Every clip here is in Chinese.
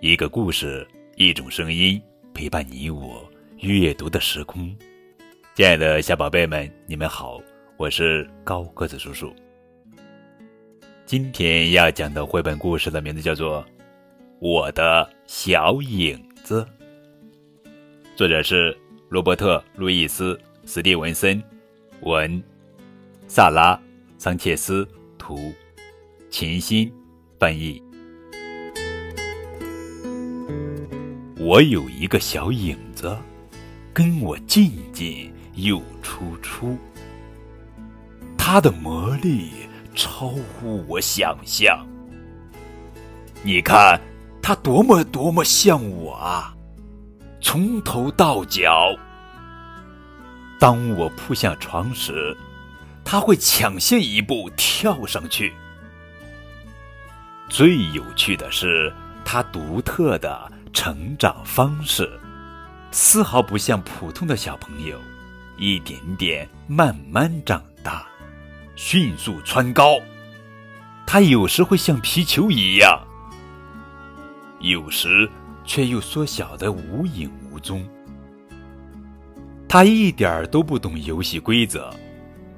一个故事，一种声音，陪伴你我阅读的时空。亲爱的小宝贝们，你们好，我是高个子叔叔。今天要讲的绘本故事的名字叫做《我的小影子》，作者是罗伯特·路易斯·史蒂文森，文，萨拉·桑切斯，图，秦心翻译。我有一个小影子，跟我进进又出出，它的魔力超乎我想象。你看，它多么多么像我啊！从头到脚，当我扑向床时，它会抢先一步跳上去。最有趣的是，他独特的。成长方式丝毫不像普通的小朋友，一点点慢慢长大，迅速蹿高。他有时会像皮球一样，有时却又缩小的无影无踪。他一点儿都不懂游戏规则，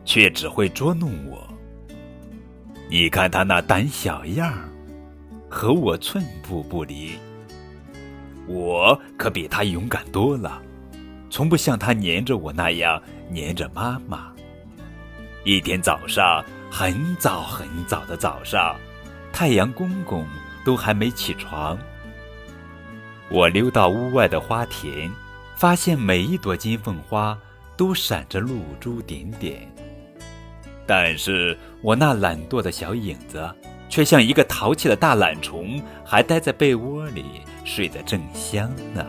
却只会捉弄我。你看他那胆小样儿，和我寸步不离。我可比他勇敢多了，从不像他黏着我那样黏着妈妈。一天早上，很早很早的早上，太阳公公都还没起床。我溜到屋外的花田，发现每一朵金凤花都闪着露珠点点，但是我那懒惰的小影子。却像一个淘气的大懒虫，还待在被窝里睡得正香呢。